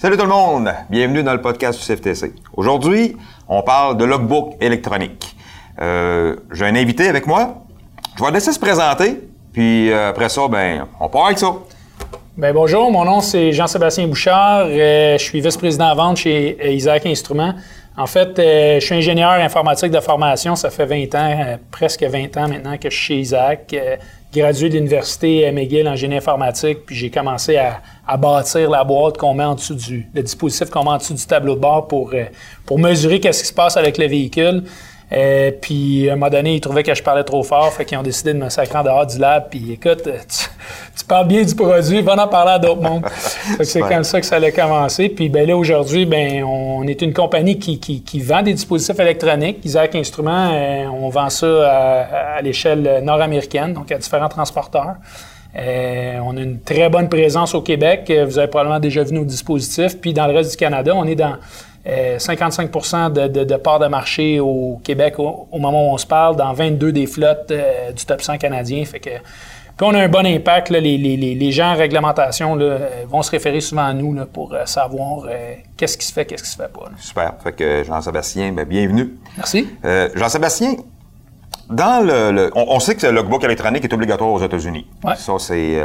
Salut tout le monde, bienvenue dans le podcast du CFTC. Aujourd'hui, on parle de logbook électronique. Euh, J'ai un invité avec moi. Je vais le laisser se présenter, puis euh, après ça, ben, on part avec ça. Ben bonjour, mon nom c'est Jean-Sébastien Bouchard. Euh, je suis vice-président vente chez Isaac Instruments. En fait, je suis ingénieur informatique de formation. Ça fait 20 ans, presque 20 ans maintenant que je suis chez Isaac. Gradué de l'université McGill en génie informatique, puis j'ai commencé à, à, bâtir la boîte qu'on met en dessous du, le dispositif qu'on met en dessous du tableau de bord pour, pour mesurer qu'est-ce qui se passe avec le véhicule. Euh, puis à un moment donné, ils trouvaient que je parlais trop fort, fait qu'ils ont décidé de me sacrer en dehors du lab. Puis écoute, tu, parles bien du produit, va en parler à d'autres mondes. c'est comme ça que ça allait commencer. Puis ben là aujourd'hui, ben on est une compagnie qui, qui, qui, vend des dispositifs électroniques. Isaac Instruments, euh, on vend ça à, à l'échelle nord-américaine, donc à différents transporteurs. Euh, on a une très bonne présence au Québec. Vous avez probablement déjà vu nos dispositifs. Puis dans le reste du Canada, on est dans 55 euh, de, de, part de marché au Québec au, moment où on se parle, dans 22 des flottes euh, du top 100 canadien. Fait que, puis on a un bon impact. les, gens en réglementation euh, vont se référer souvent à nous pour savoir qu'est-ce qui se fait, qu'est-ce qui se fait pas. Super. Fait que Jean-Sébastien, ben, bienvenue. Merci. Jean-Sébastien, dans le, on, sait que le logbook électronique est obligatoire aux États-Unis. Ça, c'est,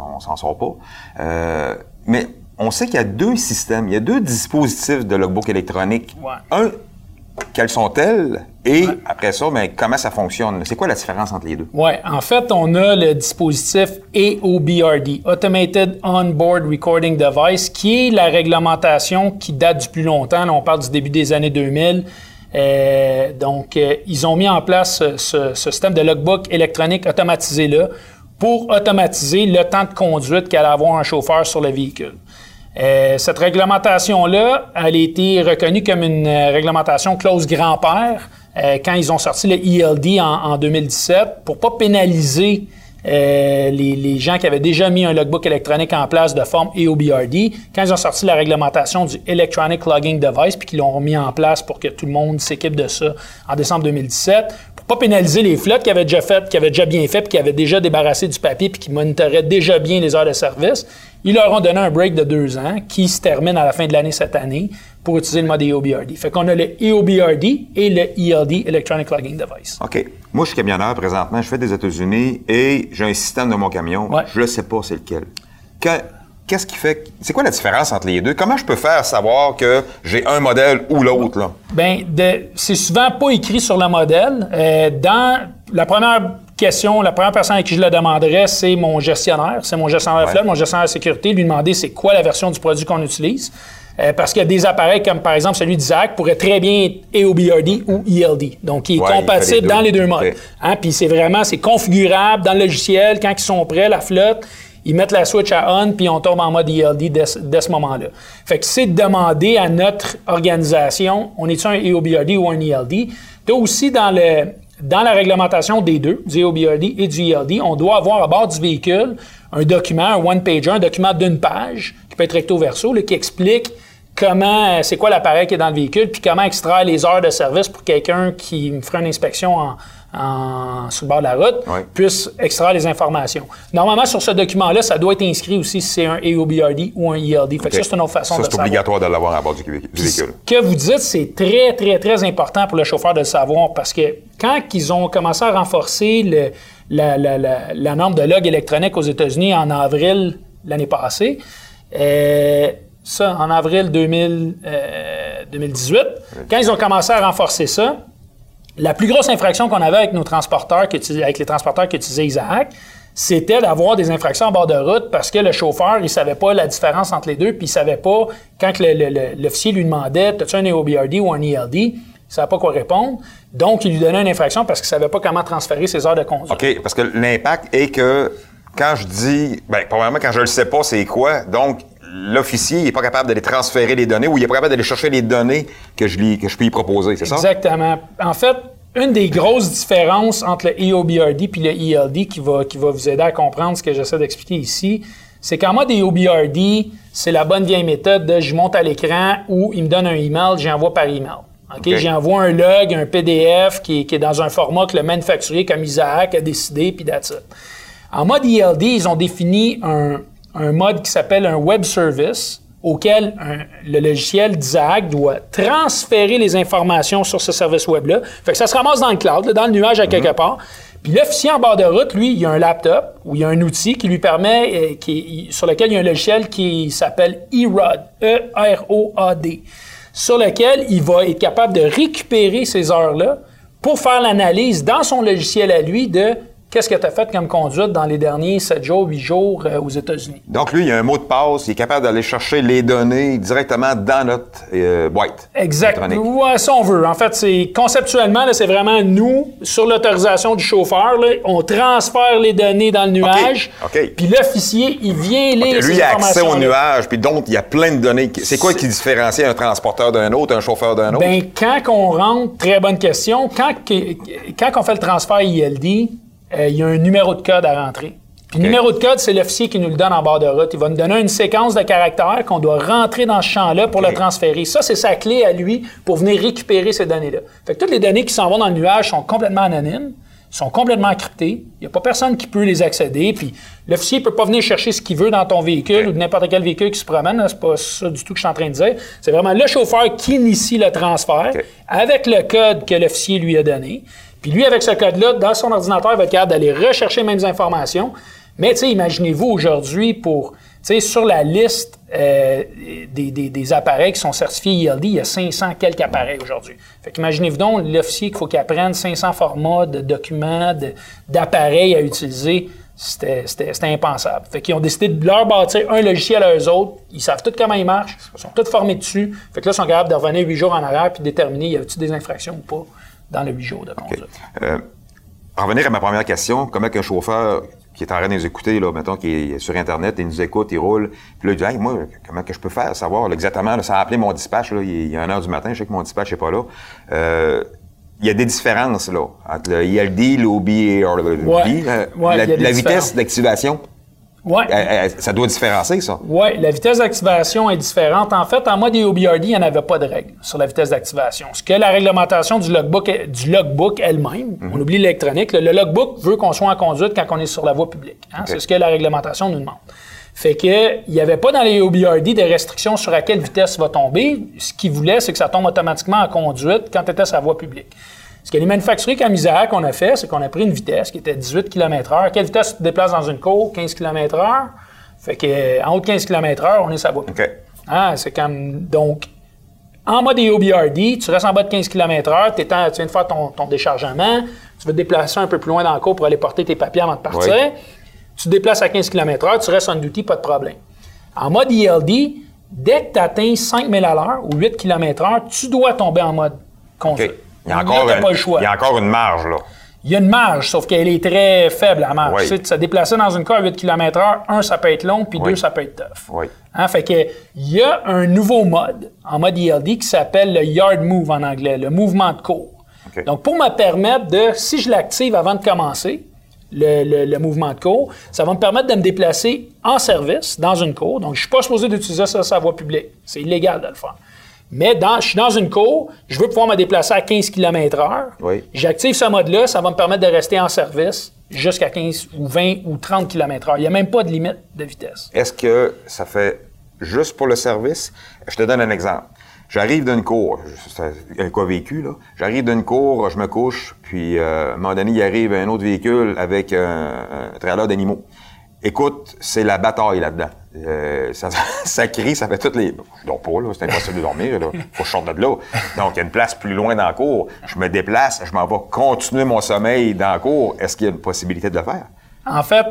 on s'en sort pas. mais on sait qu'il y a deux systèmes, il y a deux dispositifs de logbook électronique. Un, quelles sont-elles? Et après ça, ben, comment ça fonctionne? C'est quoi la différence entre les deux? Oui, en fait, on a le dispositif AOBRD, Automated On-Board Recording Device, qui est la réglementation qui date du plus longtemps. Là, on parle du début des années 2000. Euh, donc, euh, ils ont mis en place ce, ce système de logbook électronique automatisé-là pour automatiser le temps de conduite qu'allait avoir un chauffeur sur le véhicule. Euh, cette réglementation-là, elle a été reconnue comme une euh, réglementation clause grand-père euh, quand ils ont sorti le ELD en, 2017 pour pas pénaliser les, gens qui avaient déjà mis un logbook électronique en place de forme EOBRD, quand ils ont sorti la réglementation du Electronic Logging Device, puis qu'ils l'ont mis en place pour que tout le monde s'équipe de ça en décembre 2017, pour pas pénaliser les flottes qui avaient déjà fait, qui avaient déjà bien fait, puis qui avaient déjà débarrassé du papier, puis qui monitoraient déjà bien les heures de service, ils leur ont donné un break de deux ans qui se termine à la fin de l'année cette année pour utiliser le mode EOBRD. Fait qu'on a le EOBRD et le ELD, Electronic Logging Device. OK. Moi, je suis camionneur présentement. Je fais des États-Unis et j'ai un système dans mon camion. Je ne sais pas c'est lequel. Qu'est-ce qui fait. C'est quoi la différence entre les deux? Comment je peux faire savoir que j'ai un modèle ou l'autre, là? Bien, c'est souvent pas écrit sur le modèle. Euh, dans la première question, la première personne à qui je le demanderais, c'est mon gestionnaire. C'est mon gestionnaire de flotte, mon gestionnaire de sécurité. Lui demander c'est quoi la version du produit qu'on utilise. Euh, parce qu'il y a des appareils comme par exemple celui d'Isaac pourrait très bien être EOBRD ou ELD. Donc, il est compatible dans les deux modes. Hein? Puis c'est vraiment, c'est configurable dans le logiciel. Quand ils sont prêts, la flotte, ils mettent la switch à on, puis on tombe en mode ELD dès, ce moment-là. Fait que c'est de demander à notre organisation, on est-tu un EOBRD ou un ELD? Tu aussi dans le, dans la réglementation des deux, du EOBRD et du ELD, on doit avoir à bord du véhicule un document, un one-pager, un document d'une page, qui peut être recto-verso, qui explique comment, c'est quoi l'appareil qui est dans le véhicule, puis comment extraire les heures de service pour quelqu'un qui me ferait une inspection en, en, sur le bord de la route puisse extraire les informations. Normalement, sur ce document-là, ça doit être inscrit aussi si c'est un EOBRD ou un ELD. Fait que ça, c'est une autre façon ça, c'est obligatoire de l'avoir à bord du, véhicule. Ce que vous dites, c'est très, très, très important pour le chauffeur de le savoir parce que quand ils ont commencé à renforcer le, la, la, la, la, norme de log électronique aux États-Unis en avril l'année passée, euh, ça, en avril 2000, euh, 2018, quand ils ont commencé à renforcer ça, la plus grosse infraction qu'on avait avec nos transporteurs, avec les transporteurs qui utilisaient Isaac, c'était d'avoir des infractions en bord de route parce que le chauffeur, il savait pas la différence entre les deux, puis il savait pas, quand l'officier lui demandait, as-tu un EOBRD ou un ELD, il savait pas quoi répondre. Donc, il lui donnait une infraction parce qu'il savait pas comment transférer ses heures de conduite. OK, parce que l'impact est que quand je dis, bien, probablement quand je le sais pas, c'est quoi, donc l'officier n'est pas capable d'aller transférer les données ou il n'est pas capable d'aller chercher les données que je, lui, que je peux y proposer, c'est ça? Exactement. En fait, une des grosses différences entre le EOBRD et le ELD qui va, qui va vous aider à comprendre ce que j'essaie d'expliquer ici, c'est qu'en mode EOBRD, c'est la bonne vieille méthode de je monte à l'écran ou il me donne un email, j'envoie par email. OK? J'envoie un log, un PDF qui est, dans un format que le manufacturier comme Isaac a décidé, puis that's it. En mode ELD, ils ont défini un, un mode qui s'appelle un web service auquel le logiciel d'Isaac doit transférer les informations sur ce service web-là. Fait que ça se ramasse dans le cloud, dans le nuage à quelque mhm. part. Puis l'officier en bord de route, lui, il a un laptop ou il y a un outil qui lui permet, euh, qui, sur lequel il y a un logiciel qui s'appelle EROD, E-R-O-A-D, sur lequel il va être capable de récupérer ces heures-là pour faire l'analyse dans son logiciel à lui de Qu'est-ce que tu as fait comme conduite dans les derniers 7 jours, 8 jours euh, aux États-Unis? Donc, lui, il a un mot de passe, il est capable d'aller chercher les données directement dans notre euh, boîte. Exactement. Ouais, si on veut. En fait, c'est conceptuellement, c'est vraiment nous, sur l'autorisation du chauffeur, on transfère les données dans le nuage. OK. Puis l'officier, il vient lire Lui, il a accès au nuage, puis donc, il y a plein de données. C'est quoi qui différencie un transporteur d'un autre, un chauffeur d'un autre? Bien, quand on rentre, très bonne question, quand, quand on fait le transfert ILD, il y a un numéro de code à rentrer. Puis le numéro de code, c'est l'officier qui nous le donne en bord de route. Il va nous donner une séquence de caractères qu'on doit rentrer dans ce champ-là pour le transférer. Ça, c'est sa clé à lui pour venir récupérer ces données-là. Fait que toutes les données qui s'en vont dans le nuage sont complètement anonymes, sont complètement cryptées. Il n'y a pas personne qui peut les accéder. Puis l'officier ne peut pas venir chercher ce qu'il veut dans ton véhicule ou de n'importe quel véhicule qui se promène. C'est pas ça du tout que je suis en train de dire. C'est vraiment le chauffeur qui initie le transfert avec le code que l'officier lui a donné. Puis lui, avec ce code-là, dans son ordinateur, il va être capable d'aller rechercher les mêmes informations. Mais, imaginez-vous aujourd'hui pour, sur la liste euh, des, des, appareils qui sont certifiés ILD, il y a 500 quelques appareils aujourd'hui. Fait qu'imaginez-vous donc l'officier qu'il faut qu'il apprenne 500 formats de documents, d'appareils à utiliser. C'était impensable. Fait qu'ils ont décidé de leur bâtir un logiciel à eux autres. Ils savent tout comment il marche. Ils sont tous formés dessus. Fait que là, ils sont capables de revenir huit jours en arrière puis déterminer y a-t-il des infractions ou pas dans le huit jours de conduite. Euh, revenir à ma première question, comment qu'un chauffeur qui est en train de nous écouter, là, mettons, qui est sur Internet, il nous écoute, il roule, puis là, il dit, hey, moi, comment que je peux faire, savoir exactement, là, ça a appelé mon dispatch, là, il y a 1 heure du matin, je sais que mon dispatch n'est pas là. Euh, il y a des différences, là, entre le ILD, l'OB et le ouais, euh, la, la vitesse d'activation. Ouais. Ça doit différencier, ça. Oui, la vitesse d'activation est différente. En fait, en mode EOBRD, il n'y en avait pas de règle sur la vitesse d'activation. Ce que la réglementation du logbook, du logbook elle-même, mhm. on oublie l'électronique, le, logbook veut qu'on soit en conduite quand on est sur la voie publique. Hein. C'est ce que la réglementation nous demande. Fait que il n'y avait pas dans les OBRD des restrictions sur à quelle vitesse va tomber. Ce qu'il voulait, c'est que ça tombe automatiquement en conduite quand tu étais sur la voie publique. Ce que les manufacturiers comme Isaac ont fait, c'est qu'on a pris une vitesse qui était 18 km/h. Quelle vitesse tu te déplaces dans une cour? 15 km/h. Fait que en haut de 15 km/h, on est sa boucle. Ah, c'est comme. Donc, en mode EOBRD, tu restes en bas de 15 km/h, tu viens de faire ton, déchargement, tu veux te déplacer un peu plus loin dans le cour pour aller porter tes papiers avant de partir. Tu te déplaces à 15 km/h, tu restes en duty, pas de problème. En mode ELD, dès que tu atteins 5000 à l'heure ou 8 km/h, tu dois tomber en mode conduite. Il y a encore, il y a encore une marge, là. Il y a une marge, sauf qu'elle est très faible, la marge. Tu sais, se déplacer dans une car à 8 km/h, un, ça peut être long, puis deux, ça peut être tough. Oui. Hein, fait que, il y a un nouveau mode, en mode ELD, qui s'appelle le yard move en anglais, le mouvement de cours. Donc, pour me permettre de, si je l'active avant de commencer, le, le, mouvement de cours, ça va me permettre de me déplacer en service dans une cour. Donc, je ne suis pas supposé d'utiliser ça sur la voie publique. C'est illégal de le faire. Mais dans, je suis dans une cour, je veux pouvoir me déplacer à 15 km/h. Oui. J'active ce mode-là, ça va me permettre de rester en service jusqu'à 15 ou 20 ou 30 km/h. Il n'y a même pas de limite de vitesse. Est-ce que ça fait juste pour le service? Je te donne un exemple. J'arrive d'une cour, un cas vécu, là? J'arrive d'une cour, je me couche, puis euh, à un moment donné, il arrive un autre véhicule avec un, un trailer d'animaux. Écoute, c'est la bataille là-dedans. Euh, ça, ça, crie, ça fait toutes les. Je dors pas, là, c'est impossible de dormir, là. Faut que je sorte de là. Donc, il y a une place plus loin dans la cour. Je me déplace, je m'en vais continuer mon sommeil dans la cour. Est-ce qu'il y a une possibilité de le faire? En fait,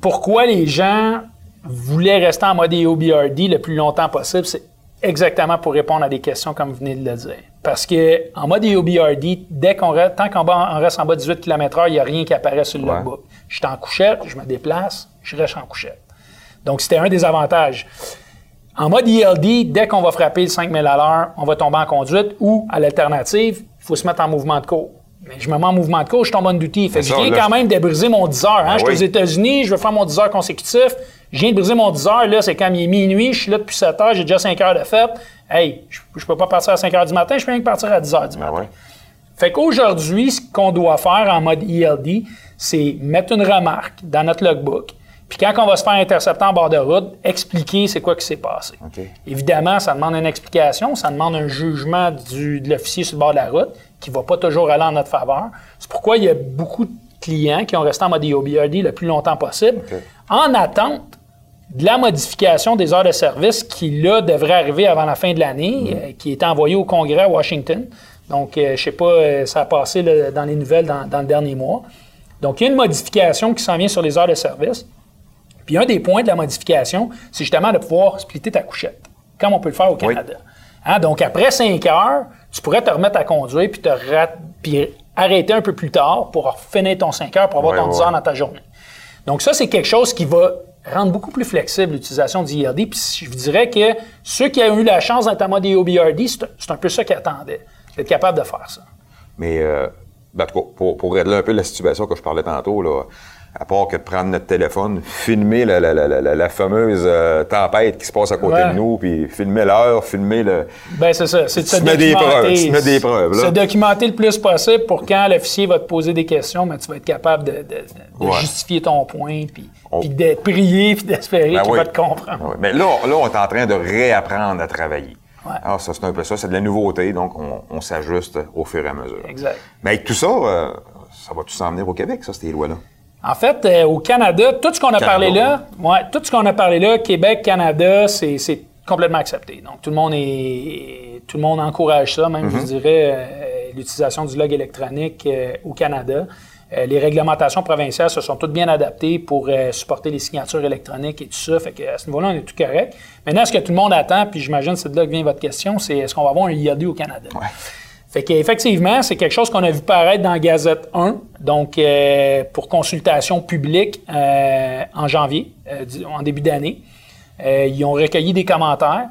pourquoi les gens voulaient rester en mode EOBRD le plus longtemps possible, c'est exactement pour répondre à des questions comme vous venez de le dire. Parce que en mode EOBRD, dès qu'on reste, tant qu'on reste en bas de 18 km/h, il n'y a rien qui apparaît sur le logbook. Je suis en couchette, je me déplace, je reste en couchette. Donc, c'était un des avantages. En mode ELD, dès qu'on va frapper le 5000 à l'heure, on va tomber en conduite ou, à l'alternative, il faut se mettre en mouvement de cours. Mais je me mets en mouvement de cours, je tombe en duty. Fait que je viens quand même de briser mon 10 heures. Hein? Ben je suis aux États-Unis, je veux faire mon 10 heures consécutif. Je viens de briser mon 10 heures. Là, c'est quand il est minuit, je suis là depuis 7 heures, j'ai déjà 5 heures de fête. Hey, je, ne peux pas partir à 5 heures du matin, je peux rien que partir à 10 heures du ben matin. Fait qu'aujourd'hui, ce qu'on doit faire en mode ELD, c'est mettre une remarque dans notre logbook Puis quand on va se faire intercepter en bord de route, expliquer c'est quoi qui s'est passé. Évidemment, ça demande une explication, ça demande un jugement du, de l'officier sur le bord de la route qui ne va pas toujours aller en notre faveur. C'est pourquoi il y a beaucoup de clients qui ont resté en mode EOBRD le plus longtemps possible en attente de la modification des heures de service qui, là, devrait arriver avant la fin de l'année, mm. euh, qui est envoyée au Congrès à Washington. Donc, euh, je ne sais pas, euh, ça a passé dans les nouvelles dans, dans, le dernier mois. Donc, il y a une modification qui s'en vient sur les heures de service. Puis, un des points de la modification, c'est justement de pouvoir splitter ta couchette, comme on peut le faire au Canada. Hein? Donc, après 5 heures, tu pourrais te remettre à conduire puis, te puis arrêter un peu plus tard pour finir ton 5 heures pour avoir ton 10 heures dans ta journée. Donc, ça, c'est quelque chose qui va rendre beaucoup plus flexible l'utilisation du IRD. Puis je vous dirais que ceux qui ont eu la chance d'être en mode EOBRD, c'est un peu ça qu'ils attendaient, d'être capable de faire ça. Mais, euh, ben, pour, pour régler un peu la situation que je parlais tantôt, là, à part que de prendre notre téléphone, filmer la, la, la, la fameuse euh, tempête qui se passe à côté de nous, puis filmer l'heure, filmer le. Ben c'est ça, c'est de se documenter. Des preuves, tu mets des preuves. Se documenter le plus possible pour quand l'officier va te poser des questions, mais tu vas être capable de, de, justifier ton point, puis, puis de prier, puis d'espérer ben qu'il va te comprendre. Mais là, là, on est en train de réapprendre à travailler. Alors, ah, ça, c'est un peu ça, c'est de la nouveauté, donc on, on s'ajuste au fur et à mesure. Exact. Mais avec tout ça, euh, ça va tout s'en venir au Québec, ça, ces lois-là? En fait, euh, au Canada, tout ce qu'on a parlé là, ouais, tout ce qu'on a parlé là, Québec, Canada, c'est complètement accepté. Donc tout le monde est, tout le monde encourage ça, même je mm-hmm. dirais euh, l'utilisation du log électronique euh, au Canada. les réglementations provinciales se sont toutes bien adaptées pour supporter les signatures électroniques et tout ça. Fait que à ce niveau-là, on est tout correct. Maintenant, ce que tout le monde attend, puis j'imagine c'est de là que vient votre question, c'est est-ce qu'on va avoir un IAD au Canada? Ouais. Fait qu'effectivement, c'est quelque chose qu'on a vu paraître dans Gazette 1, donc euh, pour consultation publique euh, en janvier, euh, en début d'année. ils ont recueilli des commentaires.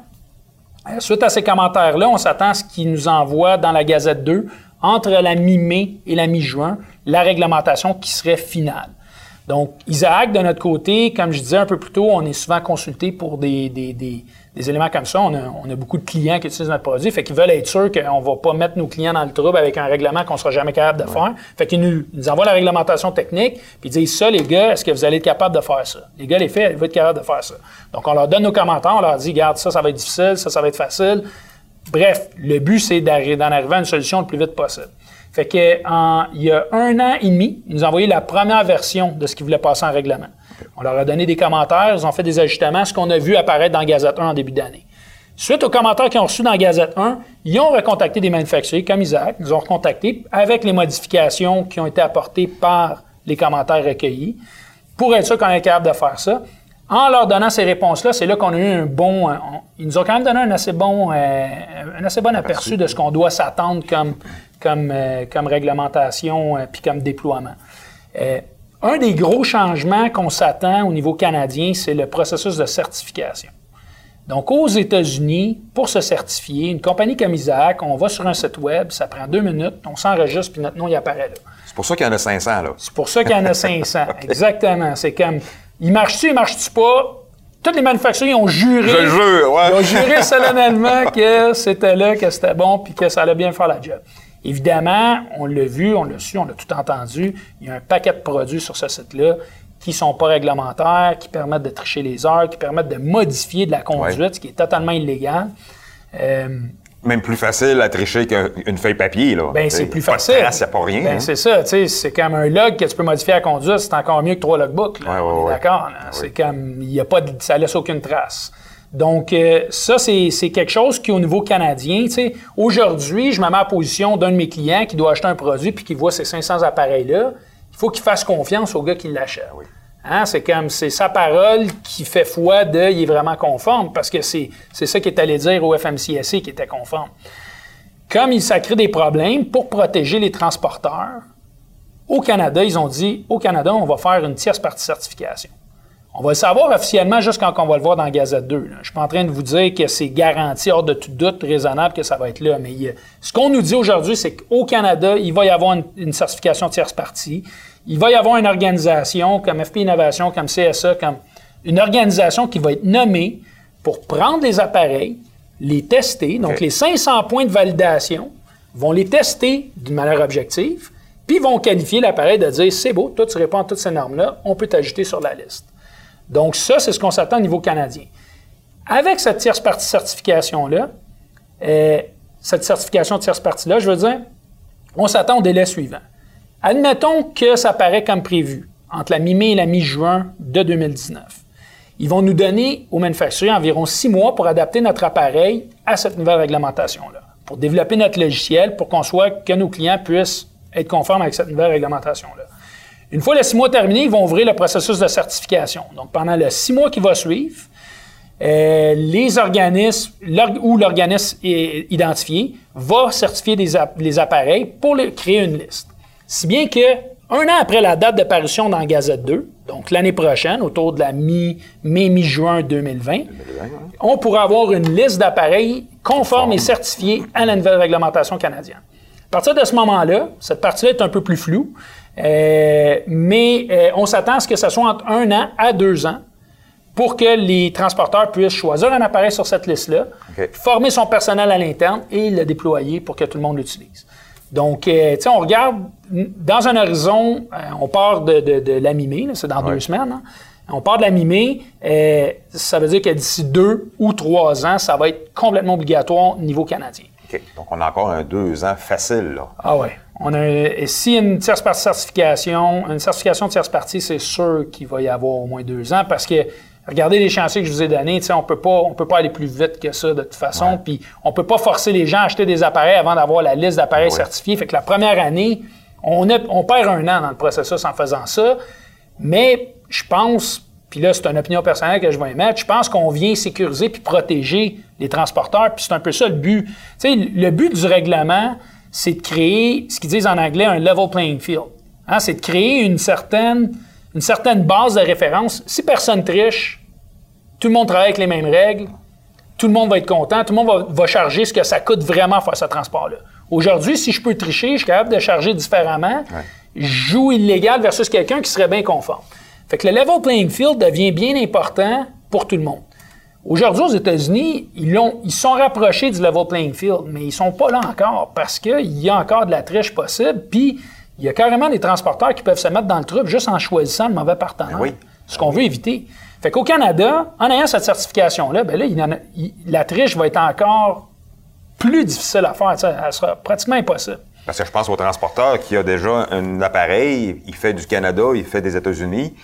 suite à ces commentaires-là, on s'attend à ce qu'ils nous envoient dans la Gazette 2, entre la mi-mai et la mi-juin, la réglementation qui serait finale. Donc, Isaac, de notre côté, comme je disais un peu plus tôt, on est souvent consulté pour des, des éléments comme ça. On a, on a, beaucoup de clients qui utilisent notre produit, fait qu'ils veulent être sûrs qu'on ne va pas mettre nos clients dans le trouble avec un règlement qu'on ne sera jamais capable de faire. Fait qu'ils nous, nous, envoient la réglementation technique, puis ils disent ça, les gars, est-ce que vous allez être capable de faire ça? Les gars, les faits, ils vont être capables de faire ça. Donc, on leur donne nos commentaires, on leur dit, regarde, ça, ça va être difficile, ça, ça va être facile. Bref, le but, c'est d'en arriver à une solution le plus vite possible. Fait que, il y a un an et demi, ils nous ont envoyé la première version de ce qu'ils voulaient passer en règlement. On leur a donné des commentaires, ils ont fait des ajustements, ce qu'on a vu apparaître dans Gazette 1 en début d'année. Suite aux commentaires qu'ils ont reçus dans Gazette 1, ils ont recontacté des manufacturiers comme Isaac, ils ont recontacté avec les modifications qui ont été apportées par les commentaires recueillis pour être sûr qu'on est capable de faire ça. En leur donnant ces réponses-là, c'est là, qu'on a eu un bon. ils nous ont quand même donné un assez bon, euh, un assez bon aperçu de ce qu'on doit s'attendre comme comme, euh, comme réglementation euh, puis comme déploiement. Un des gros changements qu'on s'attend au niveau canadien, c'est le processus de certification. Donc, aux États-Unis, pour se certifier, une compagnie comme Isaac, on va sur un site web, ça prend deux minutes, on s'enregistre, puis notre nom, il apparaît là. C'est pour ça qu'il y en a 500, là. C'est pour ça qu'il y en a 500, exactement. C'est comme, il marche-tu, il marche-tu pas? Toutes les manufacturiers ont juré. Je jure, ouais. Ils ont juré solennellement que c'était là, que c'était bon, puis que ça allait bien faire la job. Évidemment, on l'a vu, on l'a su, on l'a tout entendu, il y a un paquet de produits sur ce site-là qui ne sont pas réglementaires, qui permettent de tricher les heures, qui permettent de modifier de la conduite, ce qui est totalement illégal. Euh, même plus facile à tricher qu'une feuille papier, là. Ben, c'est plus facile. Il n'y a pas rien. Ben, hein. c'est ça, tu sais, c'est comme un log que tu peux modifier à conduite, c'est encore mieux que trois logbooks, D'accord? C'est comme, il y a pas de, ça laisse aucune trace. Donc, euh, ça, c'est quelque chose qui, au niveau canadien, aujourd'hui, je me mets à la position d'un de mes clients qui doit acheter un produit puis qui voit ces 500 appareils-là. Il faut qu'il fasse confiance au gars qui l'achète. Hein? C'est comme, c'est sa parole qui fait foi de, il est vraiment conforme, parce que c'est ça qu'il est allé dire au FMCSC qui était conforme. Comme il s'est des problèmes pour protéger les transporteurs, au Canada, ils ont dit, au Canada, on va faire une tierce partie certification. On va le savoir officiellement juste quand on va le voir dans la Gazette 2. Je ne suis pas en train de vous dire que c'est garanti, hors de tout doute, raisonnable que ça va être là. Mais ce qu'on nous dit aujourd'hui, c'est qu'au Canada, il va y avoir une, certification tierce partie. Il va y avoir une organisation comme FP Innovation, comme CSA, comme une organisation qui va être nommée pour prendre les appareils, les tester. Donc, les 500 points de validation vont les tester d'une manière objective, puis vont qualifier l'appareil de dire c'est beau, toi tu réponds à toutes ces normes-là, on peut t'ajouter sur la liste. Donc, ça, c'est ce qu'on s'attend au niveau canadien. Avec cette tierce partie certification-là, euh, cette certification de tierce partie-là, je veux dire, on s'attend au délai suivant. Admettons que ça paraît comme prévu, entre la mi-mai et la mi-juin de 2019. Ils vont nous donner au manufacturier environ six mois pour adapter notre appareil à cette nouvelle réglementation-là, pour développer notre logiciel, pour qu'on soit, que nos clients puissent être conformes avec cette nouvelle réglementation-là. Une fois les six mois terminés, ils vont ouvrir le processus de certification. Donc, pendant les six mois qui va suivre, euh, les organismes ou l'organisme identifié va certifier les appareils pour créer une liste. Si bien que un an après la date d'apparition dans Gazette 2, donc l'année prochaine, autour de la mi-mai, mi-juin 2020, on pourra avoir une liste d'appareils conformes et certifiés à la nouvelle réglementation canadienne. À partir de ce moment-là, cette partie-là est un peu plus floue, mais euh, on s'attend à ce que ce soit entre un an à deux ans pour que les transporteurs puissent choisir un appareil sur cette liste-là, former son personnel à l'interne et le déployer pour que tout le monde l'utilise. Donc, euh, tu sais, on regarde dans un horizon, on part de, de, la mi-mai, c'est dans deux semaines. Hein. On part de la mi-mai, ça veut dire que d'ici deux ou trois ans, ça va être complètement obligatoire au niveau canadien. Donc, on a encore un deux ans facile, là. Ah ouais. On a, et si une tierce partie certification, une certification de tierce partie, c'est sûr qu'il va y avoir au moins deux ans parce que regardez les chantiers que je vous ai donnés, on peut pas, on peut pas aller plus vite que ça de toute façon. Puis on peut pas forcer les gens à acheter des appareils avant d'avoir la liste d'appareils certifiés. Fait que la première année, on, on perd un an dans le processus en faisant ça. Mais je pense, puis là, c'est une opinion personnelle que je vais émettre. Je pense qu'on vient sécuriser puis protéger les transporteurs, puis c'est un peu ça le but. Tu sais, le but du règlement, c'est de créer ce qu'ils disent en anglais un level playing field. Hein, c'est de créer une certaine, une certaine base de référence. Si personne triche, tout le monde travaille avec les mêmes règles, tout le monde va être content, tout le monde va, charger ce que ça coûte vraiment faire ce transport-là. Aujourd'hui, si je peux tricher, je suis capable de charger différemment. Je joue illégal versus quelqu'un qui serait bien conforme. Fait que le level playing field devient bien important pour tout le monde. Aujourd'hui, aux États-Unis, ils, ils sont rapprochés du level playing field, mais ils sont pas là encore parce qu'il y a encore de la triche possible. Puis, il y a carrément des transporteurs qui peuvent se mettre dans le truc juste en choisissant le mauvais partenaire. Ben ce qu'on veut éviter. Fait qu'au Canada, en ayant cette certification-là, ben là, la triche va être encore plus difficile à faire. Elle sera pratiquement impossible. Parce que je pense au transporteur qui a déjà un appareil, il fait du Canada, il fait des États-Unis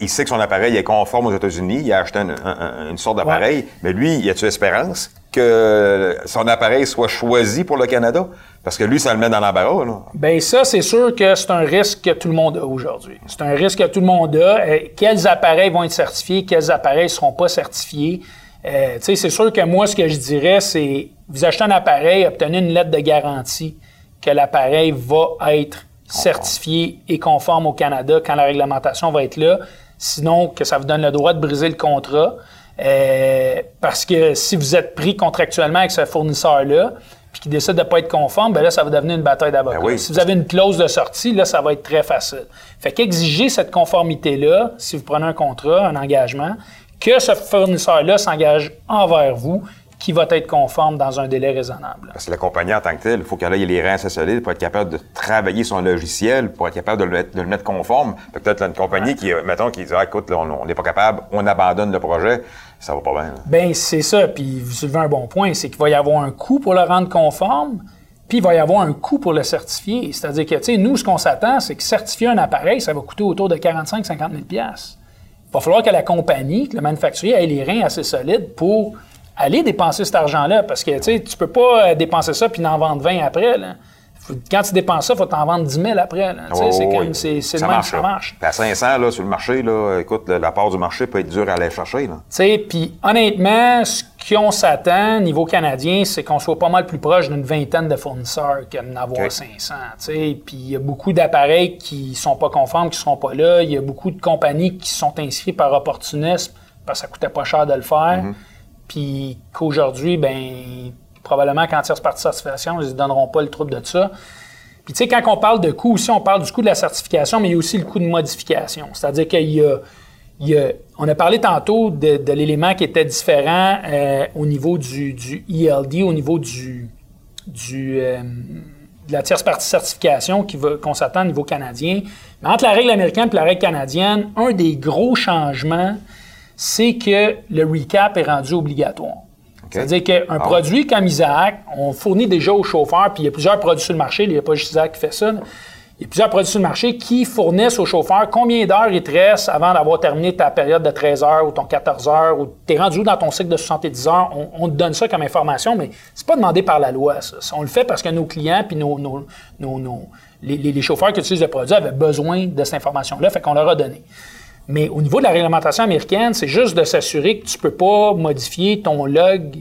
il sait que son appareil est conforme aux États-Unis, il a acheté une sorte d'appareil, mais lui, il a-tu espérance que son appareil soit choisi pour le Canada? Parce que lui, ça le met dans l'embarras. Bien, ça, c'est sûr que c'est un risque que tout le monde a aujourd'hui. C'est un risque que tout le monde a. Euh, quels appareils vont être certifiés, quels appareils ne seront pas certifiés? Euh, c'est sûr que moi, ce que je dirais, c'est vous achetez un appareil, obtenez une lettre de garantie que l'appareil va être certifié et conforme au Canada quand la réglementation va être là. Sinon, que ça vous donne le droit de briser le contrat. Euh, parce que si vous êtes pris contractuellement avec ce fournisseur-là, puis qu'il décide de ne pas être conforme, ben là, ça va devenir une bataille d'avocats. Ben si vous avez une clause de sortie, là, ça va être très facile. Fait qu'exiger cette conformité-là, si vous prenez un contrat, un engagement, que ce fournisseur-là s'engage envers vous, qui va être conforme dans un délai raisonnable. Parce que la compagnie en tant que telle, il faut qu'elle ait les reins assez solides pour être capable de travailler son logiciel, pour être capable de le mettre, conforme. Peut-être une compagnie qui, mettons, qui dit ah, écoute, on n'est pas capable, on abandonne le projet, ça va pas bien. Bien, c'est ça. Puis vous soulevez un bon point, c'est qu'il va y avoir un coût pour le rendre conforme, puis il va y avoir un coût pour le certifier. C'est-à-dire que, tu sais, nous, ce qu'on s'attend, c'est que certifier un appareil, ça va coûter autour de 45-50 000 Il va falloir que la compagnie, que le manufacturier ait les reins assez solides pour aller dépenser cet argent-là parce que tu tu peux pas euh, dépenser ça puis en vendre 20 après. Là. Quand tu dépenses ça, il faut t'en vendre 10 000 après. c'est comme, c'est, c'est ça, marche, ça marche. Puis à 500, là, sur le marché, là, écoute, la part du marché peut être dure à aller chercher. Puis honnêtement, ce qu'on s'attend niveau canadien, c'est qu'on soit pas mal plus proche d'une vingtaine de fournisseurs que d'en avoir 500. Puis il y a beaucoup d'appareils qui sont pas conformes, qui seront pas là. Il y a beaucoup de compagnies qui sont inscrites par opportunisme parce que ça coûtait pas cher de le faire. Mm-hmm puis qu'aujourd'hui, ben probablement quand ils partie de certification, ils ne donneront pas le trouble de ça. Puis tu sais, quand on parle de coût aussi, on parle du coût de la certification, mais il y a aussi le coût de modification. C'est-à-dire qu'il y a, on a parlé tantôt de, l'élément qui était différent au niveau du, ELD, au niveau du, du euh, de la tierce partie certification va, qu'on s'attend au niveau canadien. Mais entre la règle américaine et la règle canadienne, un des gros changements, c'est que le recap est rendu obligatoire. C'est-à-dire qu'un ah produit comme Isaac, on fournit déjà aux chauffeurs, puis il y a plusieurs produits sur le marché, il n'y a pas juste Isaac qui fait ça. Il y a plusieurs produits sur le marché qui fournissent aux chauffeurs combien d'heures il te reste avant d'avoir terminé ta période de 13 heures ou ton 14 heures ou tu es rendu dans ton cycle de 70 heures. On, te donne ça comme information, mais c'est pas demandé par la loi, ça. On le fait parce que nos clients puis nos, les, chauffeurs qui utilisent le produit avaient besoin de cette information-là, fait qu'on leur a donné. Mais au niveau de la réglementation américaine, c'est juste de s'assurer que tu peux pas modifier ton log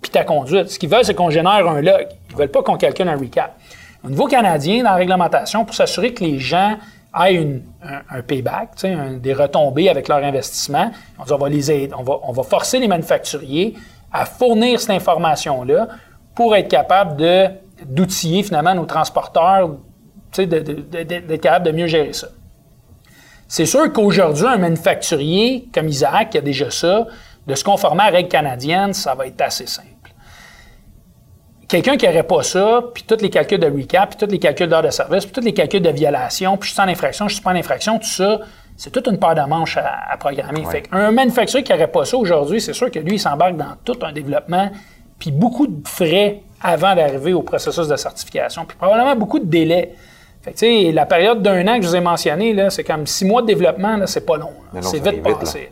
puis ta conduite. Ce qu'ils veulent, c'est qu'on génère un log. Ils veulent pas qu'on calcule un recap. Au niveau canadien, dans la réglementation, pour s'assurer que les gens aient un, payback, des retombées avec leur investissement, on, on va les aider, on va, forcer les manufacturiers à fournir cette information-là pour être capable d'outiller finalement nos transporteurs, d'être capable de mieux gérer ça. C'est sûr qu'aujourd'hui, un manufacturier comme Isaac, qui a déjà ça, de se conformer à la règle canadienne, ça va être assez simple quelqu'un qui n'aurait pas ça, puis tous les calculs de recap, puis tous les calculs d'heures de service, puis tous les calculs de violation, puis je suis en infraction, je suis pas en infraction, tout ça, c'est toute une paire de manches à, programmer. Fait un manufacturier qui n'aurait pas ça aujourd'hui, c'est sûr que lui, il s'embarque dans tout un développement, puis beaucoup de frais avant d'arriver au processus de certification, puis probablement beaucoup de délais. Fait que, la période d'un an que je vous ai mentionné, c'est comme six mois de développement, c'est pas long. C'est vite passé.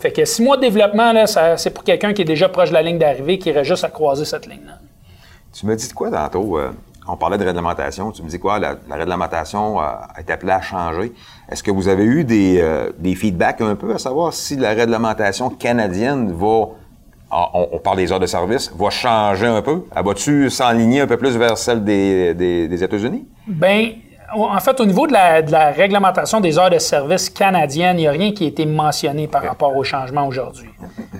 fait que six mois de développement, c'est pour quelqu'un qui est déjà proche de la ligne d'arrivée, qui irait juste à croiser cette ligne-là. Tu me dis quoi tantôt? Euh, on parlait de réglementation. Tu me dis quoi? La, réglementation a été appelée à changer. Est-ce que vous avez eu euh, des, feedbacks un peu à savoir si la réglementation canadienne va, ah, on, parle des heures de service, va changer un peu? Va-tu s'enligner un peu plus vers celle des, États-Unis? Bien, en fait, au niveau de la, réglementation des heures de service canadienne, il n'y a rien qui a été mentionné par rapport au changement aujourd'hui.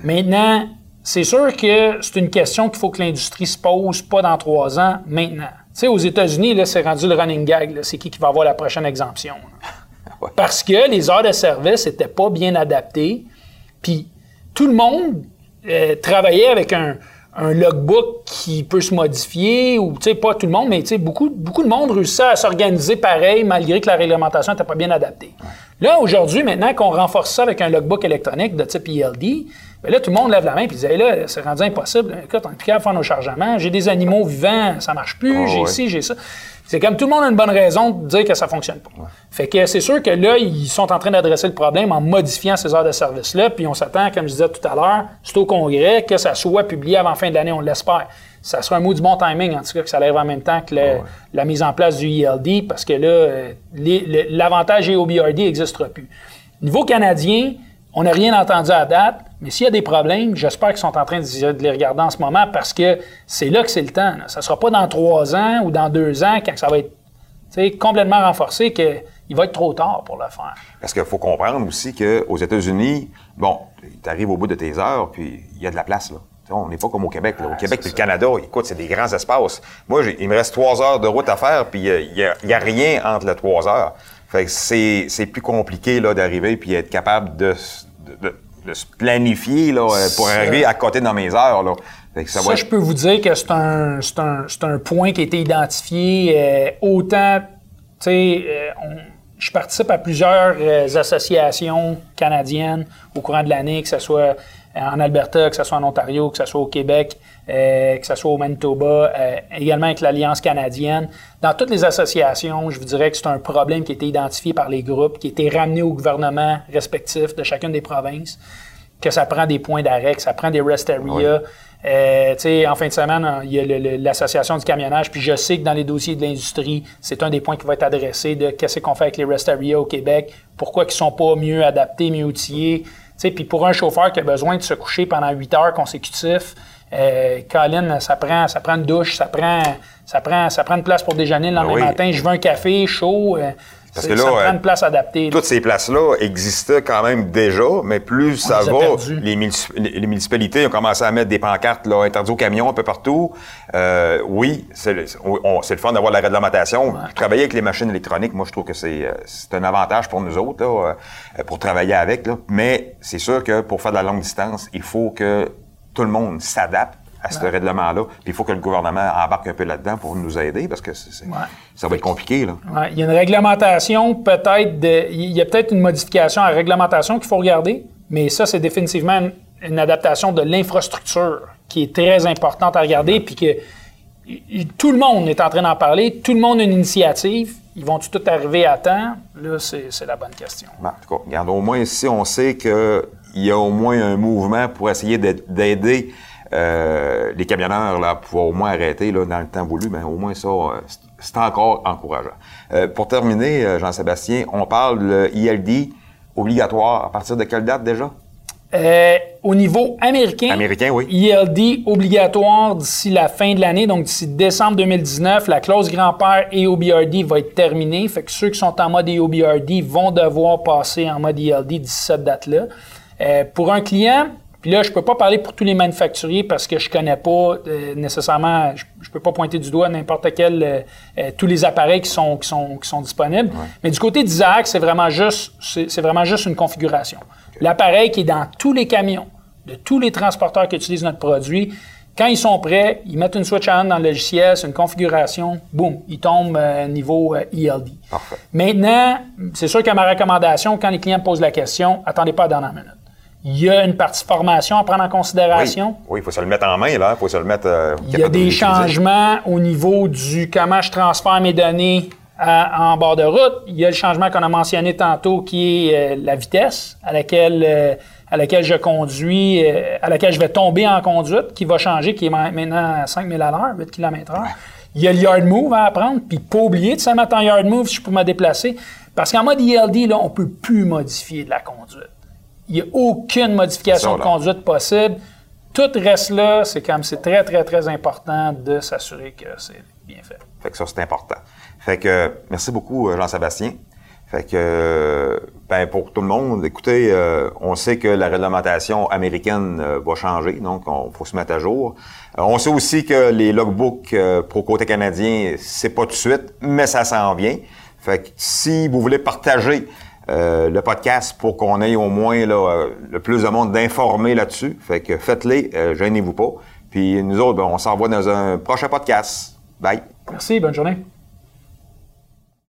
Maintenant, c'est sûr que c'est une question qu'il faut que l'industrie se pose, pas dans trois ans, maintenant. Tu sais, aux États-Unis, là, c'est rendu le running gag. C'est qui qui va avoir la prochaine exemption? Parce que les heures de service n'étaient pas bien adaptées. Puis tout le monde euh, travaillait avec un, logbook qui peut se modifier, ou tu sais, pas tout le monde, mais tu sais, beaucoup, beaucoup de monde réussit à s'organiser pareil malgré que la réglementation n'était pas bien adaptée. Là, aujourd'hui, maintenant qu'on renforce ça avec un logbook électronique de type ELD, Bien là, tout le monde lève la main et dit là, c'est rendu impossible. Écoute, on est plus capable de faire nos chargements. J'ai des animaux vivants, ça marche plus. Ah j'ai ci, j'ai ça. C'est comme tout le monde a une bonne raison de dire que ça fonctionne pas. Fait que c'est sûr que là, ils sont en train d'adresser le problème en modifiant ces heures de service-là. Puis on s'attend, comme je disais tout à l'heure, c'est au Congrès que ça soit publié avant fin de l'année, on l'espère. Ça sera un mot du bon timing, en tout cas, que ça arrive en même temps que la mise en place du ELD, parce que là, euh, l'avantage EOBRD n'existera plus. Niveau canadien, on n'a rien entendu à date, mais s'il y a des problèmes, j'espère qu'ils sont en train de, les regarder en ce moment parce que c'est là que c'est le temps. Ça ne sera pas dans trois ans ou dans deux ans quand ça va être complètement renforcé qu'il va être trop tard pour le faire. Parce qu'il faut comprendre aussi qu'aux États-Unis, bon, tu arrives au bout de tes heures, puis il y a de la place. là. On n'est pas comme au Québec. Au Québec et le Canada, écoute, c'est des grands espaces. Moi, il me reste trois heures de route à faire, puis il n'y a, rien entre les trois heures. Fait que c'est plus compliqué là d'arriver puis être capable de, de, se planifier là, euh, pour arriver à côté dans mes heures. Là. ça, ça je peux vous dire que c'est un, un, un, point qui a été identifié euh, autant, tu sais, euh, je participe à plusieurs associations canadiennes au courant de l'année, que ce soit en Alberta, que ce soit en Ontario, que ce soit au Québec, que ce soit au Manitoba, également avec l'Alliance canadienne. Dans toutes les associations, je vous dirais que c'est un problème qui a été identifié par les groupes, qui a été ramené au gouvernement respectif de chacune des provinces, que ça prend des points d'arrêt, que ça prend des rest areas. Euh, en fin de semaine, il y a l'association du camionnage, puis je sais que dans les dossiers de l'industrie, c'est un des points qui va être adressé de qu'est-ce qu'on fait avec les rest areas au Québec, pourquoi ils sont pas mieux adaptés, mieux outillés. Puis pour un chauffeur qui a besoin de se coucher pendant huit heures consécutives, euh, Colin, ça prend, ça prend une douche, ça prend, ça prend, ça prend une place pour déjeuner le lendemain ben matin. Je veux un café chaud. Euh, parce que là, ça prend euh, une place adaptée. Toutes ces places-là existaient quand même déjà, mais plus ça va, les, municipalités ont commencé à mettre des pancartes là, interdites aux camions un peu partout. Euh, oui, c'est le, fun d'avoir la réglementation. Travailler avec les machines électroniques, moi, je trouve que c'est un avantage pour nous autres, là, pour travailler avec. Là. Mais c'est sûr que pour faire de la longue distance, il faut que tout le monde s'adapte à ce règlement-là. Puis il faut que le gouvernement embarque un peu là-dedans pour nous aider parce que ça va être compliqué. Là. Il y a une réglementation, peut-être, il y a peut-être une modification à la réglementation qu'il faut regarder mais ça, c'est définitivement une, adaptation de l'infrastructure qui est très importante à regarder, puis que tout le monde est en train d'en parler, tout le monde a une initiative. Ils vont tout arriver à temps? Là, c'est la bonne question. en tout cas, regarde, au moins ici, on sait qu'il y a au moins un mouvement pour essayer d'aider euh, les camionneurs là, pouvoir au moins arrêter là, dans le temps voulu, mais au moins ça, euh, c'est encore encourageant. Euh, pour terminer, Jean-Sébastien, on parle de ILD obligatoire à partir de quelle date déjà? au niveau américain, américain oui. ILD obligatoire d'ici la fin de l'année, donc d'ici décembre 2019, la clause grand-père et OBRD va être terminée. Fait que ceux qui sont en mode EOBRD vont devoir passer en mode ILD d'ici cette date-là. Pour un client, puis là, je peux pas parler pour tous les manufacturiers parce que je connais pas euh, nécessairement, je, ne peux pas pointer du doigt n'importe quel, euh, euh, tous les appareils qui sont, qui sont, qui sont disponibles. Mais du côté d'Isaac, c'est vraiment juste, c'est vraiment juste une configuration. L'appareil qui est dans tous les camions, de tous les transporteurs qui utilisent notre produit, quand ils sont prêts, ils mettent une switch on dans le logiciel, c'est une configuration, boum, ils tombent niveau ELD. Parfait. Maintenant, c'est sûr que ma recommandation, quand les clients me posent la question, attendez pas à la dernière minute il y a une partie formation à prendre en considération. Oui, il faut se le mettre en main, là. Il faut se le mettre. Euh, il y a des changements au niveau du comment je transfère mes données en bord de route. Il y a le changement qu'on a mentionné tantôt qui est euh, la vitesse à laquelle, euh, à laquelle je conduis, à laquelle je vais tomber en conduite, qui va changer, qui est maintenant à 5000 à l'heure, 8 km h Il y a le yard move à apprendre, puis pas oublier de se mettre en yard move si je peux me déplacer. Parce qu'en mode ELD, là, on peut plus modifier de la conduite. Il n'y a aucune modification de conduite possible. Tout reste là. C'est comme c'est très, très, très important de s'assurer que c'est bien fait. Fait que ça, c'est important. Fait que merci beaucoup, euh, Jean-Sébastien. Fait que, ben, pour tout le monde, écoutez, euh, on sait que la réglementation américaine euh, va changer, donc on faut se mettre à jour. on sait aussi que les logbooks pour côté canadien, c'est pas tout de suite, mais ça s'en vient. Fait que si vous voulez partager euh, le podcast pour qu'on ait au moins euh, le plus de monde d'informer là-dessus. Fait que faites-les, euh, gênez-vous pas. Puis nous autres, ben, on s'envoie dans un prochain podcast. Bye. Merci, bonne journée.